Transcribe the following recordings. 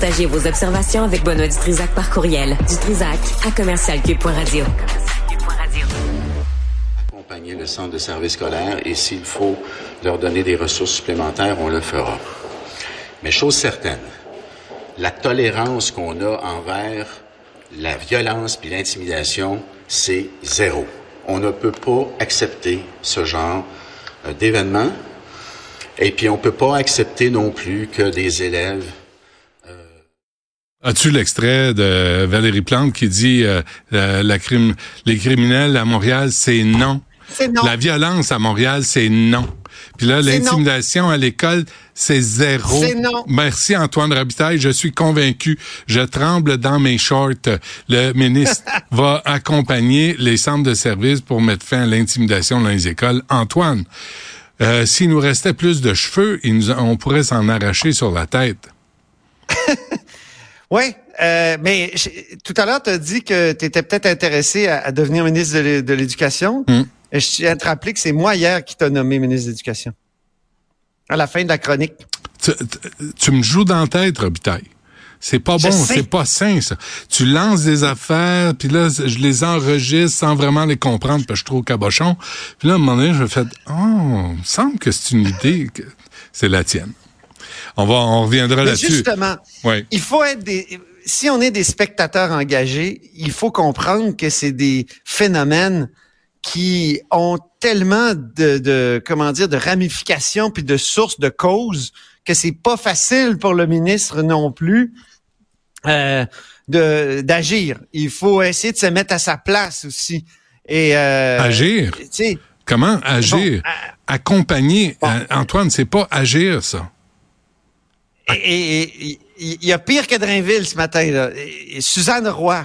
Partagez vos observations avec Benoît Dutrisac par courriel. Dutrisac à commercialcube.radio. Accompagner le centre de service scolaire et s'il faut leur donner des ressources supplémentaires, on le fera. Mais chose certaine, la tolérance qu'on a envers la violence puis l'intimidation, c'est zéro. On ne peut pas accepter ce genre euh, d'événement. Et puis on peut pas accepter non plus que des élèves As-tu l'extrait de Valérie Plante qui dit euh, la, crime, les criminels à Montréal, c'est non. non. La violence à Montréal, c'est non. Puis là, l'intimidation à l'école, c'est zéro. C'est non. Merci Antoine Rabitaille, je suis convaincu. Je tremble dans mes shorts. Le ministre va accompagner les centres de services pour mettre fin à l'intimidation dans les écoles. Antoine, euh, s'il nous restait plus de cheveux, on pourrait s'en arracher sur la tête. Oui, euh, mais tout à l'heure, tu as dit que tu étais peut-être intéressé à, devenir ministre de l'Éducation. Mm. Je tiens à te rappeler que c'est moi hier qui t'ai nommé ministre de l'Éducation. À la fin de la chronique. Tu, me joues dans la tête, Robitaille. C'est pas bon, c'est pas sain, ça. Tu lances des affaires, puis là, je les enregistre sans vraiment les comprendre, parce que je suis trop cabochon. Puis là, à un moment donné, je me fais « Oh, il me semble que c'est une idée, que c'est la tienne. » On va, on reviendra là-dessus. Justement, il faut être des. Si on est des spectateurs engagés, il faut comprendre que c'est des phénomènes qui ont tellement de, de, comment dire de ramifications puis de sources de causes que c'est pas facile pour le ministre non plus euh, de d'agir. Il faut essayer de se mettre à sa place aussi. Et euh, agir? Comment agir? Euh, Accompagner. Antoine, c'est pas agir ça. Et il y a pire que Drainville ce matin. Là. Suzanne Roy,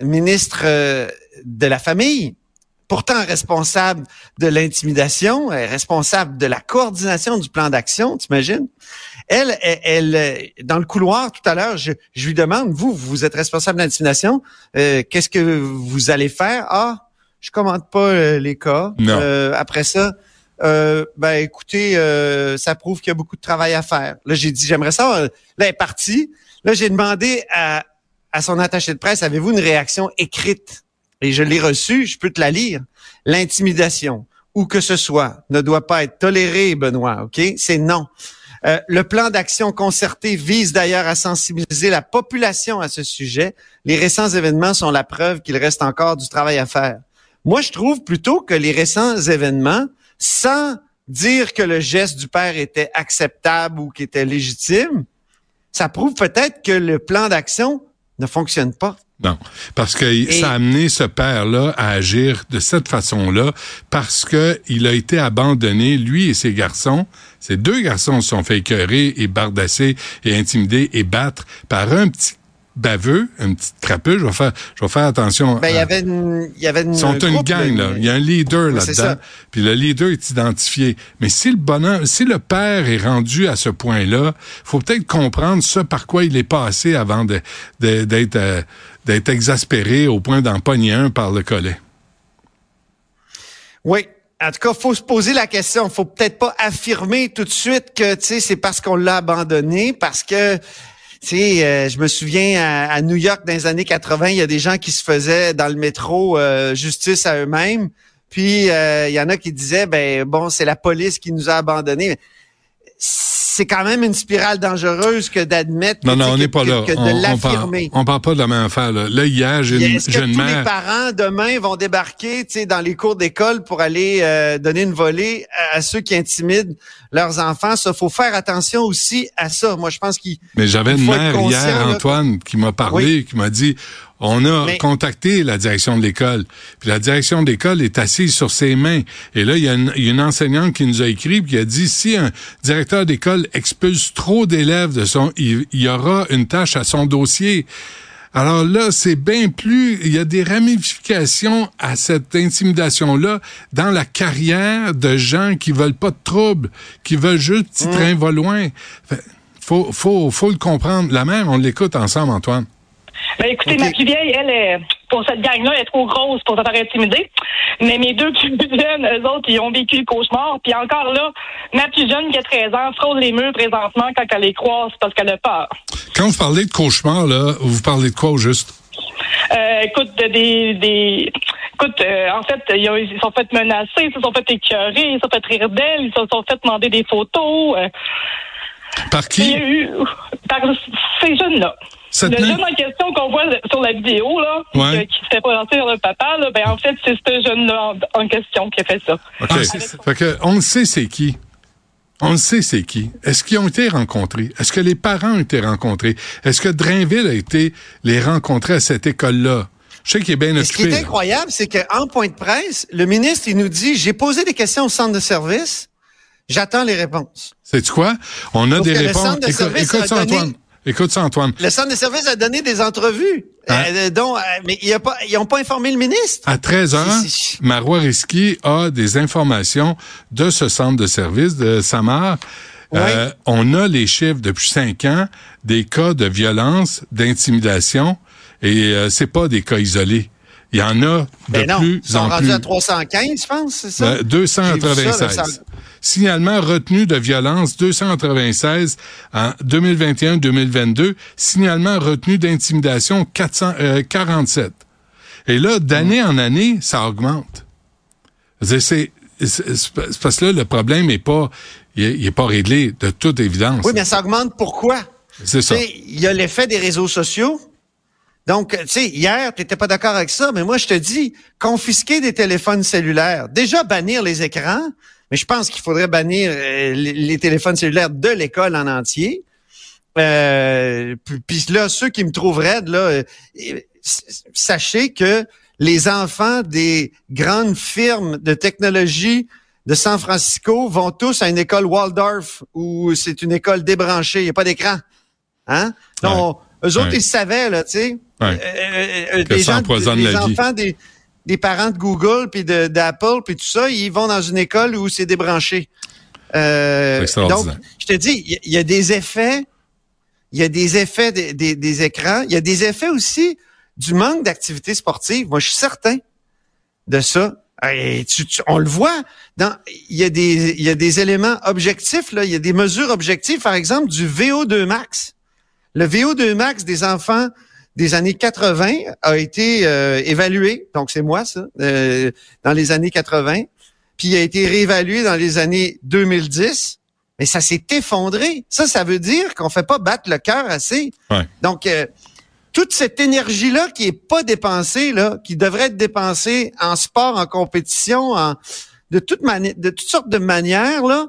ministre euh, de la Famille, pourtant responsable de l'intimidation, responsable de la coordination du plan d'action, t'imagines? Elle, elle, dans le couloir tout à l'heure, je, lui demande, vous, vous êtes responsable de l'intimidation, euh, qu'est-ce que vous allez faire? Ah, je commande pas euh, les cas. après ça, euh, ben écoutez, euh, ça prouve qu'il y a beaucoup de travail à faire. Là, j'ai dit, j'aimerais ça. Là, elle est partie. Là, j'ai demandé à, à son attaché de presse, avez-vous une réaction écrite? Et je l'ai reçue, je peux te la lire. L'intimidation, ou que ce soit, ne doit pas être tolérée, Benoît, OK? C'est non. Euh, le plan d'action concerté vise d'ailleurs à sensibiliser la population à ce sujet. Les récents événements sont la preuve qu'il reste encore du travail à faire. Moi, je trouve plutôt que les récents événements sans dire que le geste du père était acceptable ou qu'il était légitime, ça prouve peut-être que le plan d'action ne fonctionne pas. Non, parce que ça a amené ce père-là à agir de cette façon-là parce que il a été abandonné, lui et ses garçons. Ses deux garçons se sont fait écœurer et bardasser et intimider et battre par un petit baveux, un petit trapeux. Je vais faire, je vais faire attention. Ben, il y avait une, il y avait une. Ils sont une gang, là. Il y a un leader là-dedans. Puis le leader est identifié. Mais si le bonheur, si le père est rendu à ce point-là, faut peut-être comprendre ce par quoi il est passé avant de, d'être, euh, d'être exaspéré au point d'en pogner un par le collet. Oui, en tout cas, faut se poser la question. Faut peut-être pas affirmer tout de suite que tu sais c'est parce qu'on l'a abandonné, parce que tu sais, euh, je me souviens à, New York dans les années 80, il y a des gens qui se faisaient dans le métro euh, justice à eux-mêmes. Puis euh, il y en a qui disaient ben bon, c'est la police qui nous a abandonnés c'est quand même une spirale dangereuse que d'admettre non, non, on n'est pas là. que de l'affirmer. On, parle pas de la même affaire. Là, là hier, j'ai une, jeune mère... les parents, demain, vont débarquer dans les cours d'école pour aller euh, donner une volée à, ceux qui intimident leurs enfants? Ça, faut faire attention aussi à ça. Moi, je pense qu'il Mais j'avais une mère hier, Antoine, qui m'a parlé, qui m'a dit on a contacté la direction de l'école. Puis la direction de l'école est assise sur ses mains. Et là, il y, a une, enseignante qui nous a écrit qui a dit si un directeur d'école expulse trop d'élèves de son, il, y aura une tâche à son dossier. Alors là, c'est bien plus, il y a des ramifications à cette intimidation-là dans la carrière de gens qui veulent pas de troubles, qui veulent juste petit mmh. train va loin. Faut, faut, faut le comprendre. La mère, on l'écoute ensemble, Antoine. Ben, écoutez, ma plus vieille, elle, est, pour cette gang-là, elle est trop grosse pour se faire intimider. Mais mes deux plus jeunes, eux autres, ils ont vécu le cauchemar. Puis encore là, ma plus jeune, qui a 13 ans, frôle les murs présentement quand elle les croise parce qu'elle a peur. Quand vous parlez de cauchemar, là, vous parlez de quoi au juste? Euh, écoute, des, des écoute, euh, en fait, ils, se sont fait menacer, ils se sont fait écœurer, ils se sont fait rire d'elle, ils se sont fait demander des photos. Euh. Par qui? par ces jeunes-là. le jeune en question qu'on voit sur la vidéo, là, qui se fait présenter dans le papa, là, ben, en fait, c'est ce jeune-là en, question qui a fait ça. OK. que, on sait c'est qui. On sait c'est qui. Est-ce qu'ils ont été rencontrés? Est-ce que les parents ont été rencontrés? Est-ce que Drainville a été les rencontrer à cette école-là? Je sais qu'il est bien occupé. Ce qui est incroyable, c'est qu'en point de presse, le ministre, il nous dit, j'ai posé des questions au centre de service, j'attends les réponses. C'est quoi? On a des réponses. écoute, ça, Antoine. Écoute ça, Antoine. Le centre de service a donné des entrevues. Hein? Euh, dont, euh, mais il a pas, ils n'ont pas informé le ministre. À 13 ans, Marois Risky a des informations de ce centre de service de Samar. Euh, on a les chiffres depuis cinq ans des cas de violence, d'intimidation, et euh, c'est pas des cas isolés. Il y en a de ben non, plus ils sont rendus à 315, je pense, c'est ça? Ben, 296. Signalement retenu de violence, 296 en 2021-2022. Signalement retenu d'intimidation, 447. Euh, et là, d'année en année, ça augmente. C'est parce que là, le problème est pas, il est, pas réglé de toute évidence. Oui, mais ça augmente pourquoi? C'est ça. Il y a l'effet des réseaux sociaux. Donc, tu sais, hier, tu n'étais pas d'accord avec ça, mais moi, je te dis, confisquer des téléphones cellulaires, déjà bannir les écrans, mais je pense qu'il faudrait bannir euh, les, téléphones cellulaires de l'école en entier. Euh, puis là, ceux qui me trouvent raide, là, euh, sachez que les enfants des grandes firmes de technologie de San Francisco vont tous à une école Waldorf où c'est une école débranchée, il n'y a pas d'écran. Hein? Donc, eux autres, ils savaient, là, tu sais. Euh, euh, euh, des gens, les enfants des, des, parents de Google puis d'Apple puis tout ça, ils vont dans une école où c'est débranché. Euh, donc, je te dis, il y, a des effets, il y a des effets des, des, écrans, il y a des effets aussi du manque d'activité sportive. Moi, je suis certain de ça. Et on le voit. Dans, il y a des, il y a des éléments objectifs là. Il y a des mesures objectives, par exemple du VO2 max. Le VO2 max des enfants des années 80 a été euh, évalué, donc c'est moi ça, euh, dans les années 80, puis a été réévalué dans les années 2010, mais ça s'est effondré. Ça, ça veut dire qu'on fait pas battre le cœur assez. Donc, euh, toute cette énergie-là qui est pas dépensée, là, qui devrait être dépensée en sport, en compétition, en de toute manière, de toutes sortes de manières, là,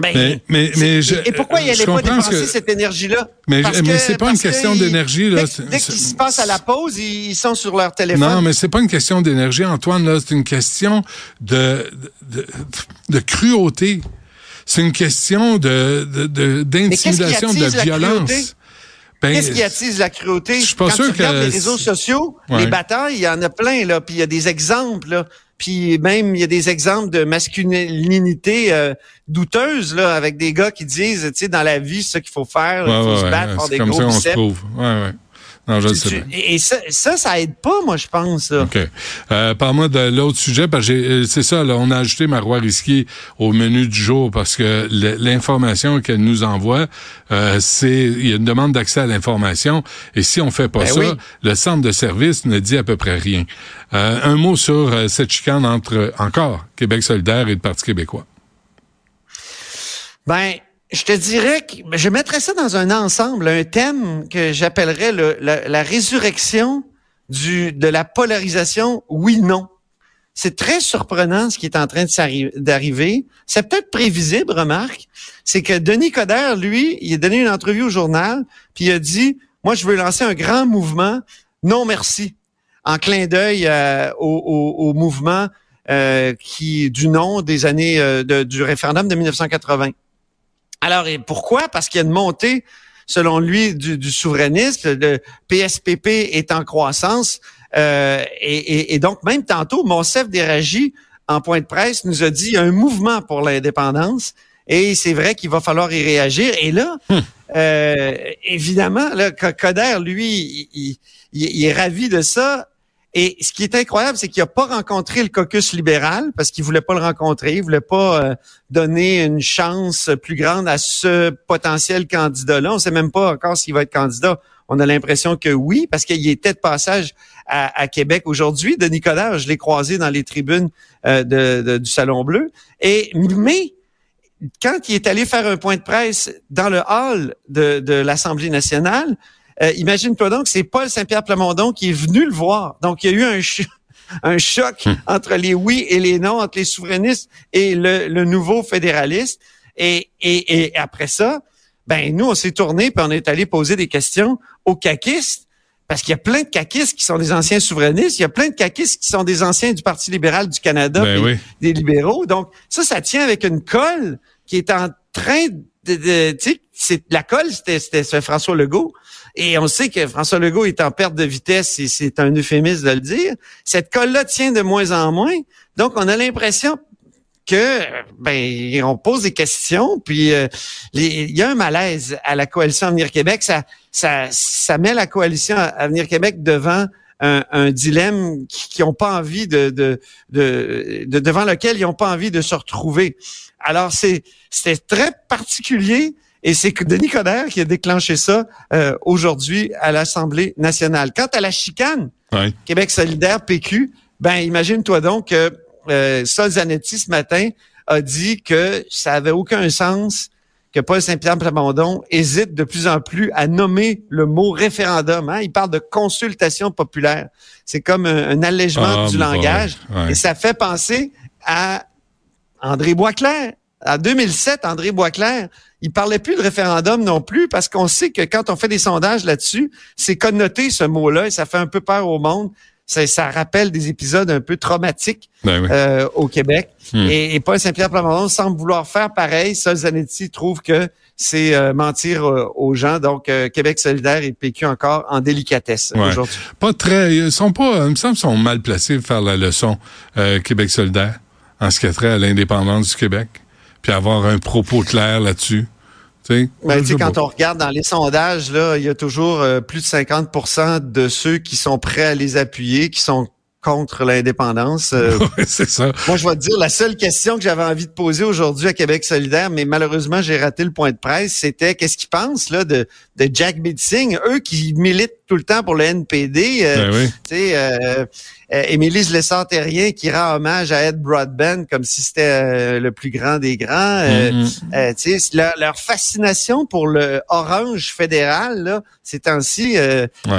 ben, mais, mais, je, et pourquoi il n'allait pas dépenser cette énergie-là? Mais, mais c'est pas une question d'énergie. Dès, dès qu'ils se passent à la pause, ils sont sur leur téléphone. Non, mais c'est pas une question d'énergie, Antoine. Là, c'est une question de, de, de cruauté. C'est une question de d'intimidation, de, de, violence. Ben, Qu'est-ce qui attise la cruauté? Je suis pas Quand sûr tu regardes les réseaux sociaux, les batailles, il y en a plein, là, puis il y a des exemples, là. Puis même, il y a des exemples de masculinité euh, douteuse, là, avec des gars qui disent, tu sais, dans la vie, c'est ça qu'il faut faire, il faut se battre, faire des comme gros ça on se trouve. Ouais, ouais. Non, je sais Et ça, ça, ça aide pas, moi, je pense. Là. OK. Euh, Parle-moi de l'autre sujet, parce que euh, c'est ça, là, on a ajouté Marois Risky au menu du jour parce que l'information qu'elle nous envoie, euh, c'est il y a une demande d'accès à l'information, et si on fait pas ben ça, le centre de service ne dit à peu près rien. Euh, un mot sur euh, cette chicane entre, encore, Québec solidaire et le Parti québécois. Ben, je te dirais que je mettrais ça dans un ensemble, un thème que j'appellerais la, résurrection du, de la polarisation oui-non. C'est très surprenant ce qui est en train d'arriver. C'est peut-être prévisible, remarque. C'est que Denis Coderre, lui, il a donné une entrevue au journal, puis il a dit, moi, je veux lancer un grand mouvement. Non, merci. En clin d'œil euh, au, mouvement euh, qui du nom des années euh, du référendum de 1980. Alors, et pourquoi? Parce qu'il y a une montée, selon lui, du, souverainisme. Le PSPP est en croissance. Euh, et, donc, même tantôt, Monsef Déragi, en point de presse, nous a dit il y a un mouvement pour l'indépendance. Et c'est vrai qu'il va falloir y réagir. Et là, hum. Euh, évidemment, là, Coder, lui, il, est ravi de ça. Et ce qui est incroyable, c'est qu'il n'a pas rencontré le caucus libéral parce qu'il voulait pas le rencontrer, il voulait pas euh, donner une chance plus grande à ce potentiel candidat-là. On sait même pas encore s'il va être candidat. On a l'impression que oui, parce qu'il était de passage à, Québec aujourd'hui. Denis Coderre, je l'ai croisé dans les tribunes euh, de, du Salon Bleu. Et mais quand il est allé faire un point de presse dans le hall de, de l'Assemblée nationale, euh, imagine-toi donc, c'est Paul Saint-Pierre Plamondon qui est venu le voir. Donc, il y a eu un, un choc hmm. entre les oui et les non, entre les souverainistes et le, le nouveau fédéraliste. Et, et, et, après ça, ben nous, on s'est tourné puis on est allé poser des questions aux caquistes. Parce qu'il y a plein de caquistes qui sont des anciens souverainistes, il y a plein de caquistes qui sont des anciens du Parti libéral du Canada, ben des libéraux. Donc ça, ça tient avec une colle qui est en train sais, la colle, c'était François Legault. Et on sait que François Legault est en perte de vitesse, et c'est un euphémisme de le dire. Cette colle-là tient de moins en moins. Donc, on a l'impression que ben on pose des questions, puis euh, il y a un malaise à la coalition Avenir Québec. Ça, ça, ça met la coalition Avenir Québec devant un, dilemme qui n'ont pas envie de, de, de, devant lequel ils n'ont pas envie de se retrouver. Alors c'est c'est très particulier. Et c'est Denis Coderre qui a déclenché ça euh, aujourd'hui à l'Assemblée nationale. Quant à la chicane, Québec solidaire, PQ, ben imagine-toi donc que euh, Sol Zanetti ce matin a dit que ça avait aucun sens que Paul Saint-Pierre Plamondon hésite de plus en plus à nommer le mot référendum. Hein. Il parle de consultation populaire. C'est comme un, allègement ah, du langage. Et ça fait penser à André Boisclair. En 2007, André Boisclair il parlait plus de référendum non plus parce qu'on sait que quand on fait des sondages là-dessus, c'est connoté ce mot-là et ça fait un peu peur au monde. Ça, ça rappelle des épisodes un peu traumatiques ben euh, au Québec. Hmm. Et, Paul Saint-Pierre Plamondon semble vouloir faire pareil. Sol Zanetti trouve que c'est euh, mentir euh, aux gens. Donc, Québec solidaire et PQ encore en délicatesse aujourd'hui. Pas très... Ils sont pas... Il me semble sont mal placés pour faire la leçon Québec solidaire en ce qui a trait à l'indépendance du Québec puis avoir un propos clair là-dessus. Ben, quand on regarde dans les sondages, là, il y a toujours euh, plus de 50% de ceux qui sont prêts à les appuyer, qui sont contre l'indépendance. Euh, c'est ça. Moi, je vais te dire, la seule question que j'avais envie de poser aujourd'hui à Québec solidaire, mais malheureusement, j'ai raté le point de presse, c'était qu'est-ce qu'ils pensent là, de, de Jack Bidsing, eux qui militent tout le temps pour le NPD. Euh, ben Tu sais, euh, euh, Émilie Lessard-Terrien qui rend hommage à Ed Broadbent comme si c'était euh, le plus grand des grands. Mm-hmm. leur, leur, fascination pour le orange fédéral, là, ces temps-ci,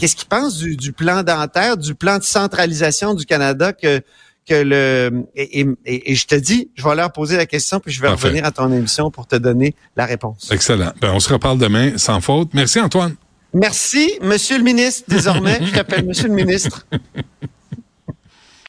qu'est-ce qu'ils pensent du, du, plan dentaire, du plan de centralisation du Canada que que le et, et, je te dis, je vais leur poser la question puis je vais revenir à ton émission pour te donner la réponse. Excellent. Ben, on se reparle demain sans faute. Merci Antoine. Merci, Monsieur le ministre. Désormais, je t'appelle Monsieur le ministre.